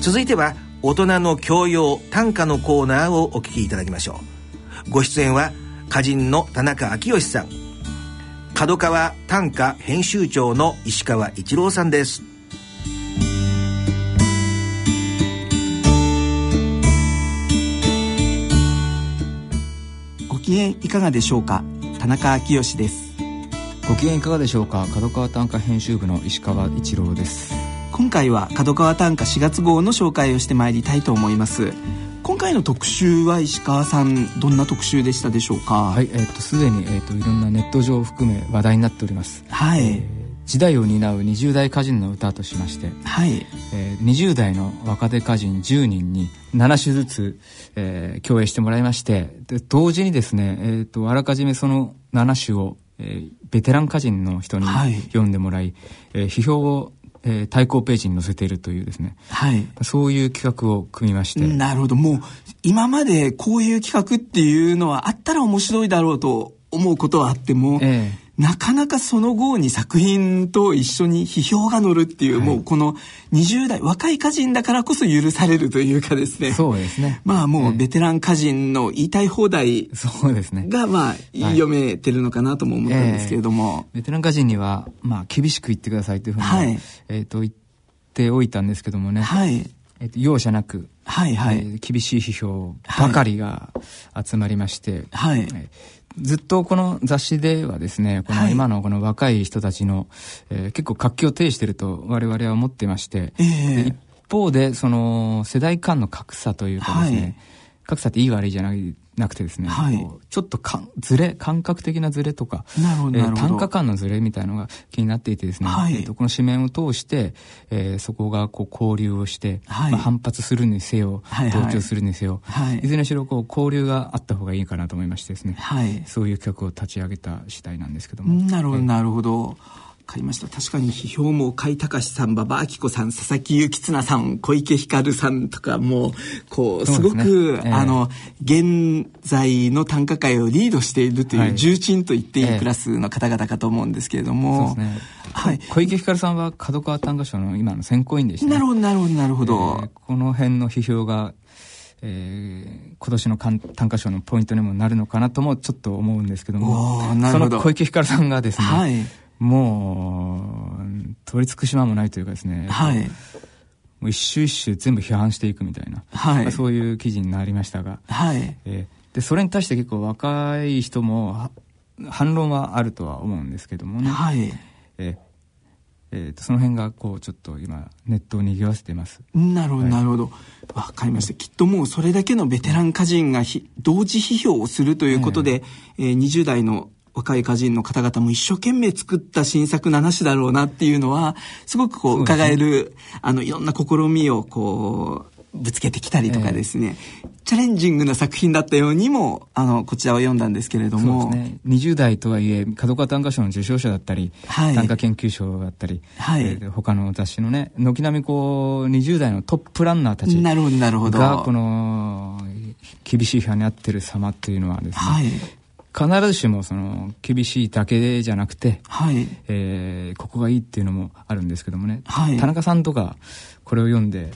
続いては大人の教養短歌のコーナーをお聞きいただきましょう。ご出演は歌人の田中昭義さん。角川短歌編集長の石川一郎さんです。ご機嫌いかがでしょうか？田中昭義です。ご機嫌いかがでしょうか？角川短歌編集部の石川一郎です今回は角川短歌4月号の紹介をしてまいりたいと思います。今回の特集は石川さんどんな特集でしたでしょうか？はいえっ、ー、とすでに、えーと、いろんなネット上を含め話題になっております。はい、えー、時代を担う20代歌人の歌としまして、はい。えー、20代の若手歌人10人に7首ずつ、えー、共演してもらいましてで同時にですね、えーと、あらかじめその7首を、えー、ベテラン歌人の人に読んでもらい、はい、えー、批評をえー、対抗ページに載せているというですね、はい、そういう企画を組みまして。なるほど。もう今までこういう企画っていうのはあったら面白いだろうと思うことはあっても、えーなかなかその後に作品と一緒に批評が乗るっていう、はい、もうこの20代若い歌人だからこそ許されるというかですね。そうですね。まあもうベテラン歌人の言いたい放題そうですね。がまあ読めてるのかなとも思ったんですけれども、えー、ベテラン歌人にはまあ厳しく言ってくださいというふうに、はい、えー、と言っておいたんですけどもね、はい。えー、と容赦なくはいはい、えー、厳しい批評ばかりが集まりまして、はい、えーずっとこの雑誌ではですね、この今のこの若い人たちの、はい、えー、結構活気を呈していると我々は思ってまして、えー、一方でその世代間の格差というかですね、はい、格差っていい悪いじゃないなくてですね、はい、ちょっとかずれ感覚的なずれとかえー、単価間のずれみたいのが気になっていてですね、はい、えーと、この紙面を通して、えー、そこがこう交流をして、はい、まあ、反発するにせよ、はい同調するにせよ、はい、いずれにしろこう交流があった方がいいかなと思いましてですね、はい、そういう企画を立ち上げた次第なんですけども。なるほど、なるほど。かりました。確かに批評も、甲斐隆さん、馬場明子さん、佐々木幸綱さん、小池光さんとかも、こう、すごく、ね。えー、あの、現在の短歌界をリードしているという、重鎮と言っていいクラスの方々かと思うんですけれども、そうですね。はい。小池光さんは角川短歌賞の今の選考委員でした、ね、なるほど、なるほど、なるほど。えー、この辺の批評が、えー、今年の短歌賞のポイントにもなるのかなともちょっと思うんですけども。その小池光さんがですね、はいもう、取り尽くし間もないというかですね。はい。もう一周一周全部批判していくみたいな。はい。そういう記事になりましたが。はい。えー、で、それに対して結構若い人も、反論はあるとは思うんですけどもね。はい。えーえーと、その辺がこうちょっと今ネットを賑わせてますなるほど、なるほどわかりましたきっともうそれだけのベテラン歌人が同時批評をするということで、えー、えー、20代の若い歌人の方々も一生懸命作った新作7種だろうなっていうのは、すごくこう、伺える、あの、いろんな試みをこう、ぶつけてきたりとかですね、えー、チャレンジングな作品だったようにも、あの、こちらを読んだんですけれども。そうですね。20代とはいえ、角川短歌賞の受賞者だったり、はい、短歌研究賞だったり、はい、えー、他の雑誌のね、軒並みこう、20代のトップランナーたちなるほど、なるほど。が、この、厳しい批判にあってる様っていうのはですね、はい、必ずしもその厳しいだけじゃなくて、はい。えー、ここがいいっていうのもあるんですけどもね、はい、田中さんとかこれを読んで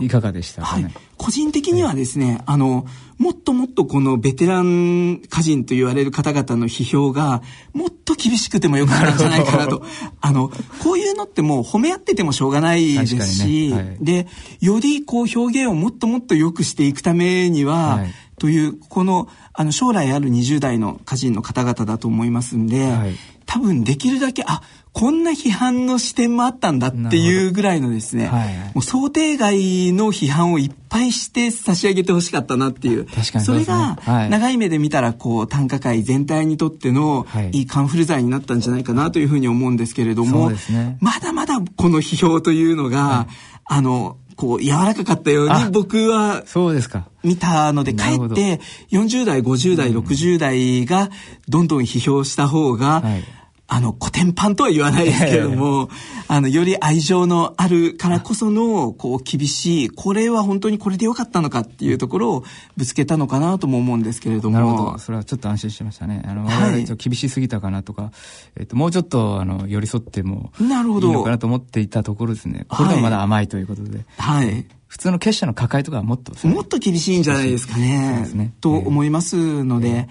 いかがでしたかね、はい、個人的にはですね、あのもっともっとこのベテラン歌人と言われる方々の批評がもっと厳しくてもよかったんじゃないかなと。あのこういうのってもう褒め合っててもしょうがないですし、ね。はい、でよりこう表現をもっともっと良くしていくためには、はいという、この、あの、将来ある20代の歌人の方々だと思いますんで、はい、多分できるだけ、あ、こんな批判の視点もあったんだっていうぐらいのですね、はいもう想定外の批判をいっぱいして差し上げてほしかったなっていう。確かにそ、ね,、れが、長い目で見たら、こう、短歌界全体にとっての、いいカンフル剤になったんじゃないかなというふうに思うんですけれども、ね、まだまだこの批評というのが、はい、あの、こう柔らかかったように僕はそうですか。見たのでかえって40代50代60代がどんどん批評した方が、はいあの、古典版とは言わないですけれども、あの、より愛情のあるからこその、こう、厳しい、これは本当にこれでよかったのかっていうところをぶつけたのかなとも思うんですけれども。なるほど。それはちょっと安心しましたね。あの、我々一応厳しすぎたかなとか、えっ、と、もうちょっと、あの、寄り添っても、なるほど。いいのかなと思っていたところですね。これでもまだ甘いということで。はい。普通の結社の抱えとかはもっと、もっと厳しいんじゃないですかね。ねと思いますので、えー、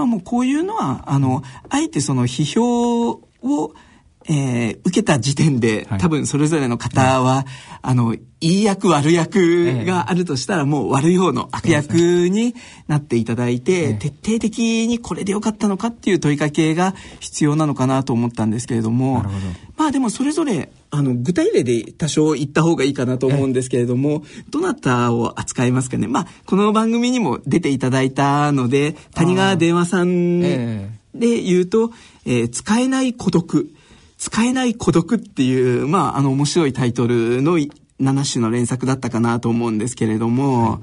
まあもうこういうのは、あの、あえてその批評を、えー、受けた時点で、多分それぞれの方は、あの、いい役悪役があるとしたら、もう悪い方の悪役になっていただいて、徹底的にこれでよかったのかっていう問いかけが必要なのかなと思ったんですけれども、まあでもそれぞれ、あの、具体例で多少言った方がいいかなと思うんですけれども、どなたを扱いますかね。まあ、この番組にも出ていただいたので、谷川電話さんで言うと、えー、使えない孤独。使えない孤独っていう、まあ、あの、面白いタイトルの7種の連作だったかなと思うんですけれども、は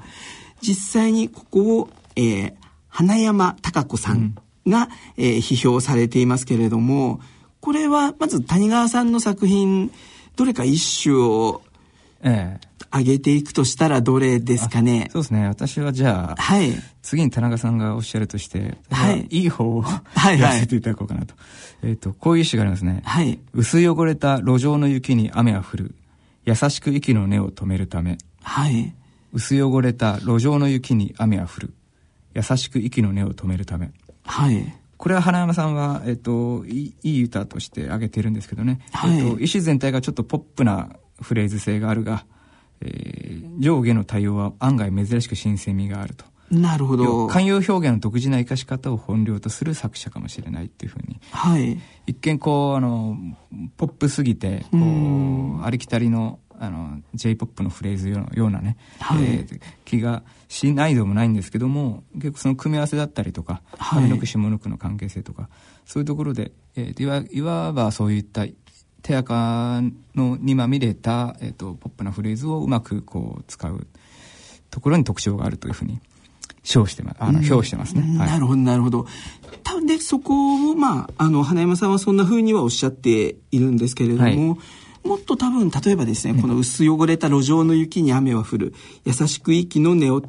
い、実際にここを、えー、花山貴子さんが、うん、えー、批評されていますけれども、これは、まず谷川さんの作品、どれか一種を、ええ上げていくとしたらどれですかね？そうですね。私はじゃあ、はい。次に田中さんがおっしゃるとして、はい。いい方を、はい、やらせていただこうかなと。えっ、と、こういう詩がありますね。はい。薄汚れた路上の雪に雨は降る。優しく息の根を止めるため。はい。薄汚れた路上の雪に雨は降る。優しく息の根を止めるため。はい。これは花山さんは、えっ、と、いい歌として挙げてるんですけどね。はい。えっ、と、意思全体がちょっとポップなフレーズ性があるが、えー、上下の対応は案外珍しく新鮮味があると。なるほど。慣用表現の独自な生かし方を本領とする作者かもしれないっていうふうに。はい。一見こう、あの、ポップすぎて、こう、ありきたりの、あの、J-POP のフレーズのようなね、はい、えー、気がしないでもないんですけども、結構その組み合わせだったりとか、上の句下の句の関係性とか、そういうところで、えー、いわいわばそういった手垢のにまみれた、えーと、ポップなフレーズをうまくこう使うところに特徴があるというふうに称してます。あの表してますね、はい、なるほどなるほど。でそこをまああの花山さんはそんなふうにはおっしゃっているんですけれども、はい、もっと多分例えばですね、この薄汚れた路上の雪に雨は降る優しく息の根を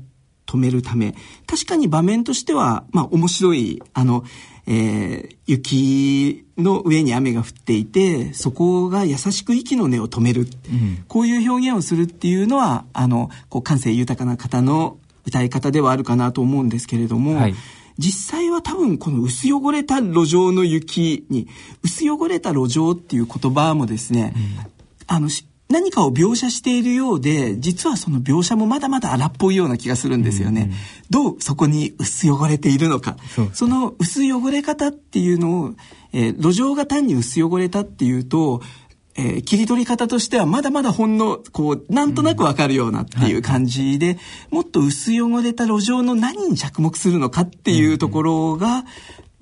止めるため確かに場面としてはまあ面白いあのえー、雪の上に雨が降っていて、そこが優しく息の根を止める。うん、こういう表現をするっていうのは、あの、こう感性豊かな方の歌い方ではあるかなと思うんですけれども、はい、実際は多分この薄汚れた路上の雪に、薄汚れた路上っていう言葉もですね、うん、あの、何かを描写しているようで、実はその描写もまだまだ荒っぽいような気がするんですよね。うんうん、どうそこに薄汚れているのか。その薄汚れ方っていうのを、えー、路上が単に薄汚れたっていうと、えー、切り取り方としてはまだまだほんの、こう、なんとなくわかるようなっていう感じで、もっと薄汚れた路上の何に着目するのかっていうところが、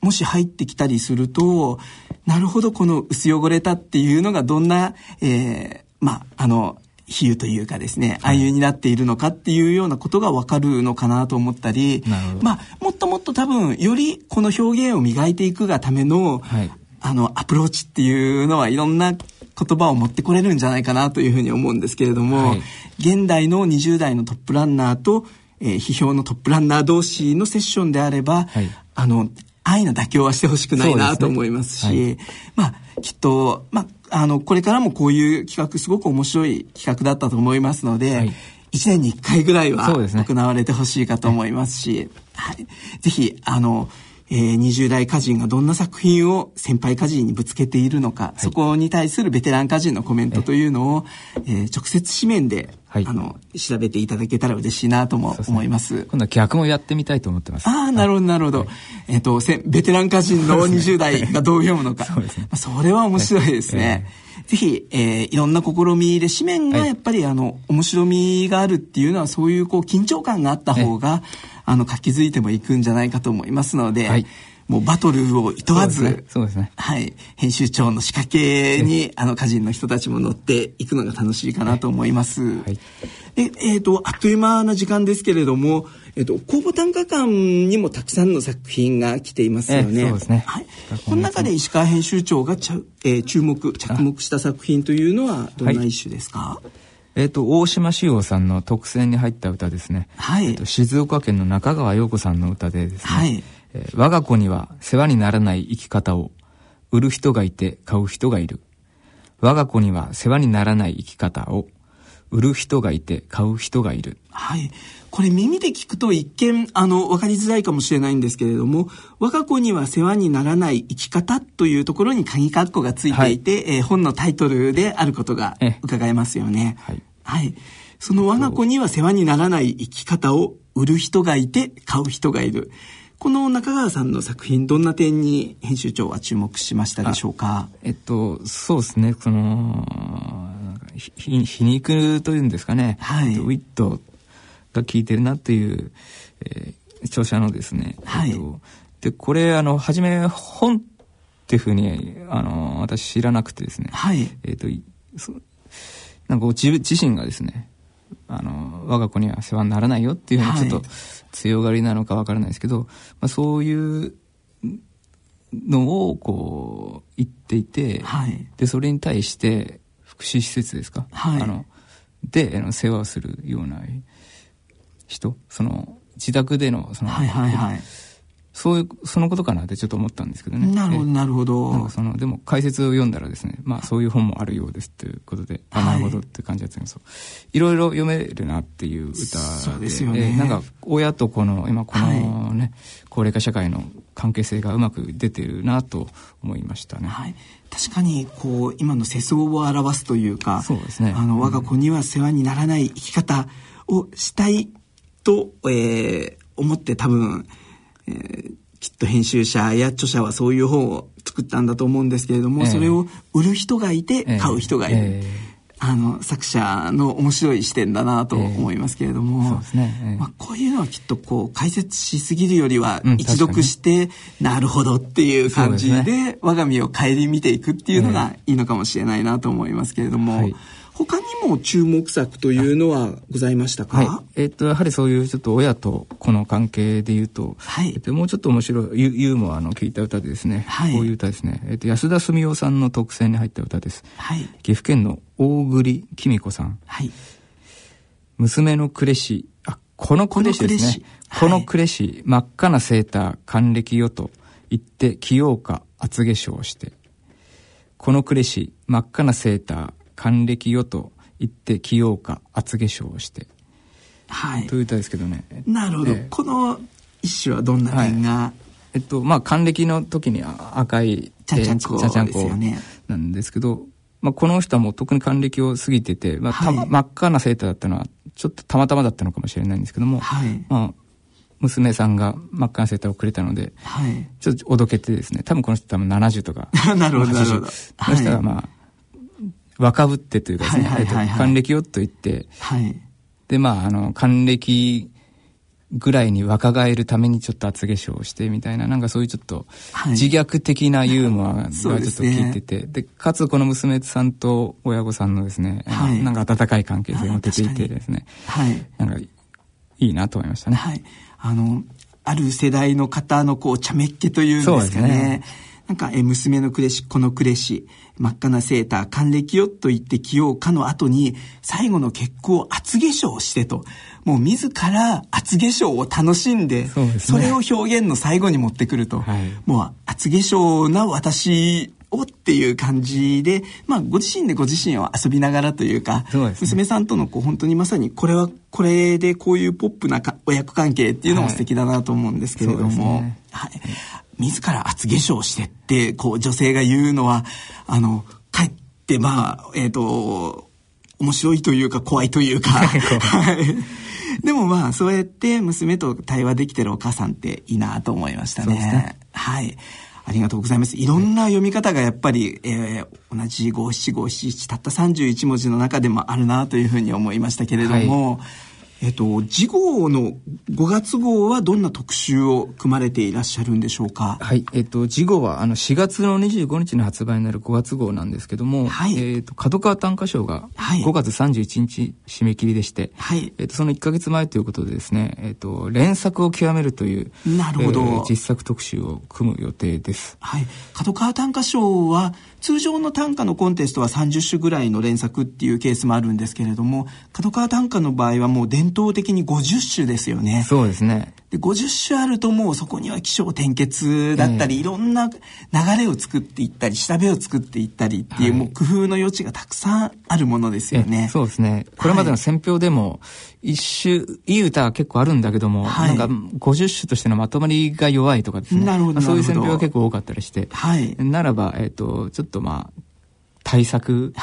もし入ってきたりすると、なるほど、この薄汚れたっていうのがどんな、えー、まあ、あの、比喩というかですね、ああいうになっているのかっていうようなことがわかるのかなと思ったり、まあ、もっともっと多分、よりこの表現を磨いていくがための、はい、あの、アプローチっていうのはいろんな言葉を持ってこれるんじゃないかなというふうに思うんですけれども、はい、現代の20代のトップランナーと、えー、批評のトップランナー同士のセッションであれば、はい、あの、愛の妥協はしてほしくないなと思いますし、すね、まあ、きっと、まあ、あの、これからもこういう企画、すごく面白い企画だったと思いますので、はい、1年に1回ぐらいは行われてほしいかと思いますし、はい、ぜひ、あの、えー、20代歌人がどんな作品を先輩歌人にぶつけているのか、はい、そこに対するベテラン歌人のコメントというのを、えー、直接紙面で、はい、あの、調べていただけたら嬉しいなとも思います。すね、今度は逆もやってみたいと思ってます。ああ、なるほど、なるほど。はい、えっ、ー、と、ベテラン歌人の20代がどう読むのか。そうですね。それは面白いですね。ぜひ、えー、いろんな試みで紙面がやっぱり、あの、面白みがあるっていうのは、そういうこう、緊張感があった方が、あの、書きづいてもいくんじゃないかと思いますので、はい、もうバトルをいとわず、そうですね。はい。編集長の仕掛けに、あの、歌人の人たちも乗っていくのが楽しいかなと思います。はい。で、えっ、ー、と、あっという間な時間ですけれども、えっ、ー、と、公募短歌館にもたくさんの作品が来ていますよね。そうですね。はい。この中で石川編集長がちゃ、えー、注目、着目した作品というのはどんな一種ですか、はいえっ、ー、と、大島志陽さんの特選に入った歌ですね。はい。えー、静岡県の中川陽子さんの歌でですね。はい。えー、我が子には世話にならない生き方を、売る人がいて買う人がいる。我が子には世話にならない生き方を、売る人がいて買う人がいる。はい。これ耳で聞くと一見、あの、わかりづらいかもしれないんですけれども、我が子には世話にならない生き方というところに鍵括弧がついていて、はい、えー、本のタイトルであることが伺えますよね。はい。はい。その我が子には世話にならない生き方を売る人がいて、買う人がいる。この中川さんの作品、どんな点に編集長は注目しましたでしょうか？えっと、そうですね、その、皮皮肉というんですかね、はい、ウィットが効いてるなっていう、えー、著者のですね、はい、えっと、でこれあの初め本っていうふうにあの私知らなくてですね、はい、えっとなんか自自身がですねあの我が子には世話にならないよっていうふうにちょっと強がりなのかわからないですけど、まあ、そういうのをこう言っていて、はい、でそれに対して福祉施設ですか、はい、あのであの世話をするような人その自宅でのその、はいはいはい、そういうそのことかなってちょっと思ったんですけどね。なるほどなるほど。そのでも解説を読んだらですねまあそういう本もあるようですということで、はい、あなるほどって感じだったんですけどいろいろ読めるなっていう歌そうですよね、えー、なんか親とこの今このね、はい、高齢化社会の関係性がうまく出てるなと思いましたね。はい。確かにこう今の世相を表すというかそうですね。あの我が子には世話にならない生き方をしたいと、えー、思って多分、えー、きっと編集者や著者はそういう本を作ったんだと思うんですけれども、えー、それを売る人がいて買う人がいる。えーあの作者の面白い視点だなと思いますけれども、えー、ね、えー、まあ、こういうのはきっとこう解説しすぎるよりは一読して、なるほどっていう感じで我が身を顧みていくっていうのがいいのかもしれないなと思いますけれども、はい他にも注目作というのはございましたか、はい、えー、っとやはりそういうちょっと親と子の関係でいうと、はい、えっと、もうちょっと面白いユユーモアの聞いた歌でですね、はい、こういう歌ですね、えっと、安田澄夫さんの特選に入った歌です、はい、岐阜県の大栗紀美子さん、はい、娘の呉氏あこの呉氏ですね。この呉氏、真っ赤なセーター還暦よと言って着ようか厚化粧して。この呉氏真っ赤なセーター還暦よと言って着ようか厚化粧をして。はい。という歌ですけどね。なるほど。えー、この一首はどんな点が、はい、えっと、まあ、還暦の時に赤い、ちゃちゃんこ、ちゃちゃんこなんですけど、まあ、この人はもう特に還暦を過ぎてて、まあ、はい、真っ赤なセーターだったのは、ちょっとたまたまだったのかもしれないんですけども、はい、まあ、娘さんが真っ赤なセーターをくれたので、はい、ちょっとおどけてですね、多分この人多分70とか。なるほど、なるほど。そしたらまあ、若ぶってというかですね、はいはいはいはい、還暦をと言って、はい、で、まあ、あの、還暦ぐらいに若返るためにちょっと厚化粧をしてみたいな、なんかそういうちょっと自虐的なユーモアがちょっと聞いてて、で、ね、かつこの娘さんと親御さんのですね、はい、なんか温かい関係性も出ていてですね、はい、なんかいいなと思いましたね。はい。あの、ある世代の方のこう、茶目っ気というんですかね。ねなんか、え、娘の暮れし、この暮れし、真っ赤なセーター、還暦よと言って着ようかの後に、最後の結婚を厚化粧してと。もう自ら厚化粧を楽しんで、そ、ね,、れを表現の最後に持ってくると。はい、もう厚化粧な私をっていう感じで、まあ、ご自身でご自身を遊びながらというか、うね、娘さんとのこう本当にまさにこれはこれでこういうポップな親子関係っていうのも素敵だなと思うんですけれども、はい、ね。はい、自ら厚化粧してって、こう女性が言うのは、あの、かえってまあ、えっ、ー、と、面白いというか怖いというか、はい。でもまあ、そうやって娘と対話できてるお母さんっていいなと思いましたね。ねはい。ありがとうございます。いろんな読み方がやっぱり、えー、同じ五七五七七たった31文字の中でもあるなというふうに思いましたけれども、はいえっと、次号の5月号はどんな特集を組まれていらっしゃるんでしょうか？はい、えっと、次号はあの4月の25日に発売になる5月号なんですけども、はい、えっと、角川短歌賞が5月31日締め切りでして、はい、えっと、その1か月前ということでですね、えっと、連作を極めるという、なるほど、えー、実作特集を組む予定です。はい、角川短歌賞は通常の短歌のコンテストは30種ぐらいの連作っていうケースもあるんですけれども角川短歌の場合はもう伝統的に50種ですよね。そうですね。で50種あるともうそこには起承転結だったり、えー、いろんな流れを作っていったり調べを作っていったりっていう、はい、もう工夫の余地がたくさんあるものですよね。そうですね。これまでの選評でも、一種、いい歌は結構あるんだけども、はい、なんか50種としてのまとまりが弱いとかですね。なるほど。そういう選評が結構多かったりして、はい、ならば、えっ、ー、と、ちょっとまあ、対策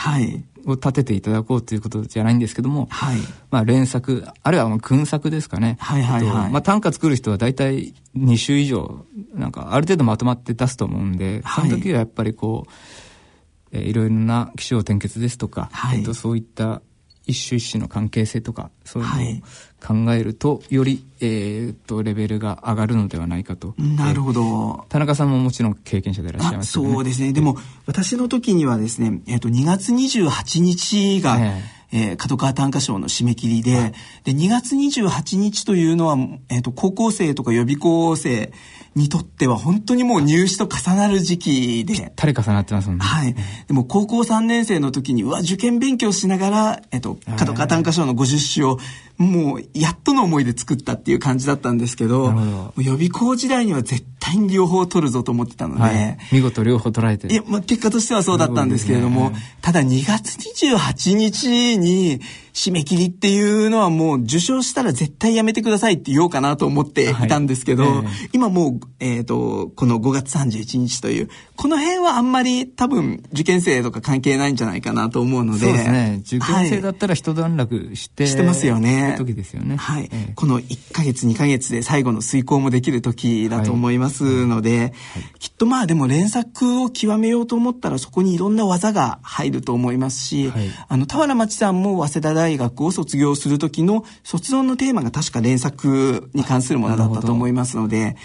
を立てていただこうということじゃないんですけども、はい、まあ連作、あるいはまあ訓作ですかね。はいはいはい。まあ短歌作る人は大体2種以上、なんかある程度まとまって出すと思うんで、その時はやっぱりこう、えー、いろいろな気象転結ですとか、はい、えっと、そういった一種一種の関係性とか、そういうのを考えると、より、えー、っと、レベルが上がるのではないかと。なるほど。田中さんももちろん経験者でいらっしゃいます、ね、そうですね。でも、私の時にはですね、えー、っと、2月28日が、えーえー、角川短歌賞の締め切りで、で、2月28日というのは、えっ、ー、と、高校生とか予備校生にとっては本当にもう入試と重なる時期で。ぴったり重なってますもんね。はい。でも高校3年生の時に、うわ、受験勉強しながら、えっ、ー、と、角川短歌賞の50首をもうやっとの思いで作ったっていう感じだったんですけどど予備校時代には絶対に両方取るぞと思ってたので、はい、見事両方取られていや、まあ、結果としてはそうだったんですけれども、ね、ただ2月28日に締め切りっていうのはもう受賞したら絶対やめてくださいって言おうかなと思っていたんですけど、はいえー、今もう、えっ、ー、と、この5月31日という、この辺はあんまり多分受験生とか関係ないんじゃないかなと思うので。そうですね。受験生だったら一段落して、はい、してますよね。時ですよね。はい。えー、この1ヶ月2ヶ月で最後の遂行もできる時だと思いますので、はい、きっとまあでも連作を極めようと思ったらそこにいろんな技が入ると思いますし、あの、田原町さんも早稲田大学を卒業する時の卒論のテーマが確か連作に関するものだったと思いますので、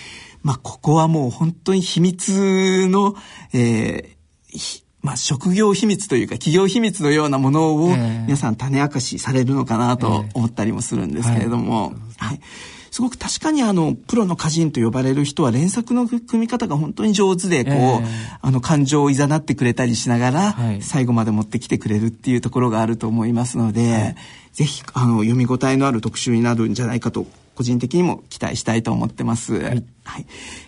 まあ、ここはもう本当に秘密の、えー、まあ、職業秘密というか企業秘密のようなものを皆さん種明かしされるのかなと思ったりもするんですけれども、はい、すごく確かにあの、プロの歌人と呼ばれる人は連作の組み方が本当に上手で、こう、えー、あの、感情を誘ってくれたりしながら、はい、最後まで持ってきてくれるっていうところがあると思いますので、はい、ぜひ、あの、読み応えのある特集になるんじゃないかと、個人的にも期待したいと思ってます。はい。はい。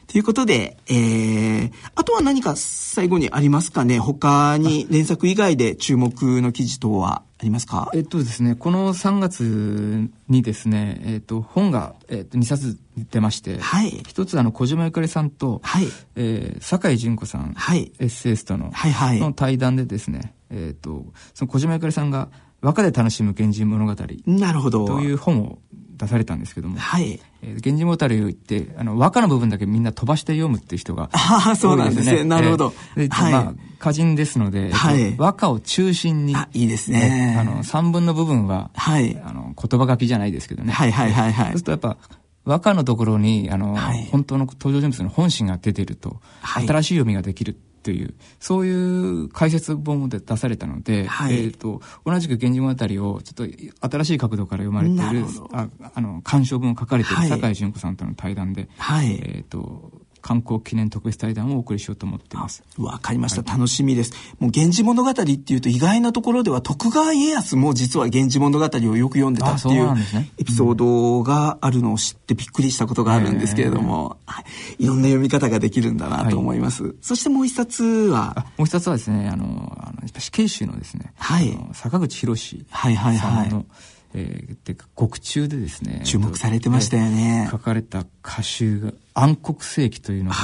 ということで、えー、あとは何か最後にありますかね？他に連作以外で注目の記事等はありますか？えっとですね、この3月にですね、えっと、本が、えっと、2冊出まして、はい。一つあの、小島ゆかりさんと、はい。えー、酒井純子さん、はい。エッセイストの、はいはい。の対談でですね、えっと、その小島ゆかりさんが、和歌で楽しむ源氏物語。なるほど。という本を出されたんですけども、はい。えー、源氏物語を言って、あの、和歌の部分だけみんな飛ばして読むっていう人が、ね、ああ、そうなんですね。なるほど。えー、はい。まあ、歌人ですので、はい、和歌を中心に、あ、いいですね。あの、三分の部分は、はい。あの、言葉書きじゃないですけどね。はいはいはいはい。そうするとやっぱ、和歌のところに、あの、はい、本当の登場人物の本心が出ていると、はい、新しい読みができるという、そういう解説本で出されたので、はい、えと、同じく源氏物語をちょっと新しい角度から読まれている、ああの、鑑賞文を書かれている酒井純子さんとの対談で、はい、えっ、ー、と、観光記念特別対談をお送りしようと思ってます。わかりました、はい、楽しみです。もう源氏物語っていうと意外なところでは徳川家康も実は源氏物語をよく読んでたっていうエピソードがあるのを知ってびっくりしたことがあるんですけれども、はい、いろんな読み方ができるんだなと思います。はい、そしてもう一冊は？もう一冊はですね、あの、あの死刑囚のですね、はい、坂口博士さんの、はいはい。はいえー、てか獄中でですね注目されてましたよね、書かれた歌集が「暗黒世紀」というのが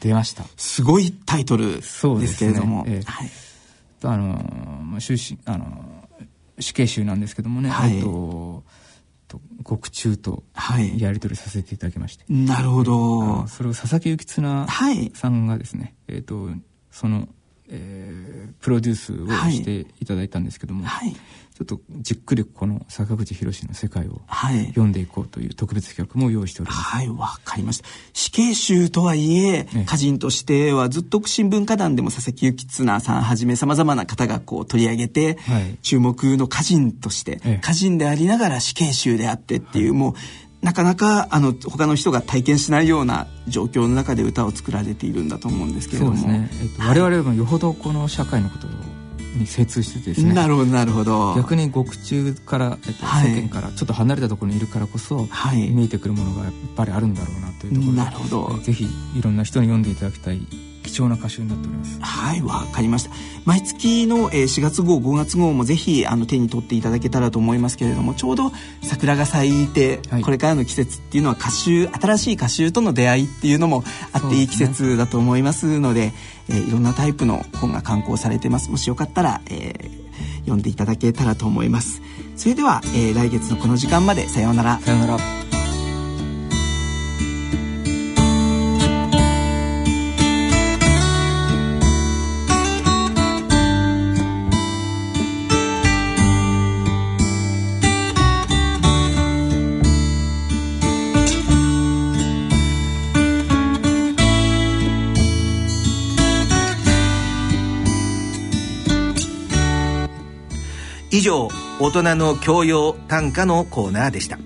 出ました、はい、すごいタイトルですけれども、ねえー、はい、あの終身あの死刑囚なんですけどもね、はい、と獄中とやり取りさせていただきまして、はい、なるほど。それを佐々木幸綱さんがですね、はい、えっ、ー、とそのえー、プロデュースをしていただいたんですけども、はい、ちょっとじっくりこの坂口博の世界を読んでいこうという特別企画も用意しております。はい、わ、かりました。死刑囚とはいえ、歌人としてはずっと新聞歌壇でも佐々木幸綱さんはじめ様々な方がこう取り上げて、はい、注目の歌人として、歌人でありながら死刑囚であってっていう、もうなかなかあの他の人が体験しないような状況の中で歌を作られているんだと思うんですけれども、ね。えっと、我々もよほどこの社会のことをに精通しててですね。なるほどなるほど。逆に獄中から、えっとはい。世間からちょっと離れたところにいるからこそ、はい。見えてくるものがやっぱりあるんだろうなというところでなるほど。えーぜひいろんな人に読んでいただきたい貴重な歌集になっておりますはい、わかりました。毎月のえー4月号、5月号もぜひあの手に取っていただけたらと思いますけれども、ちょうど桜が咲いて、はいこれからの季節っていうのは歌集、新しい歌集との出会いっていうのもあっていい季節だと思いますので、えーいろんなタイプの本が刊行されてます。もしよかったら、えー読んでいただけたらと思います。それでは、えー来月のこの時間までさようなら。さよなら上大人の教養短歌のコーナーでした。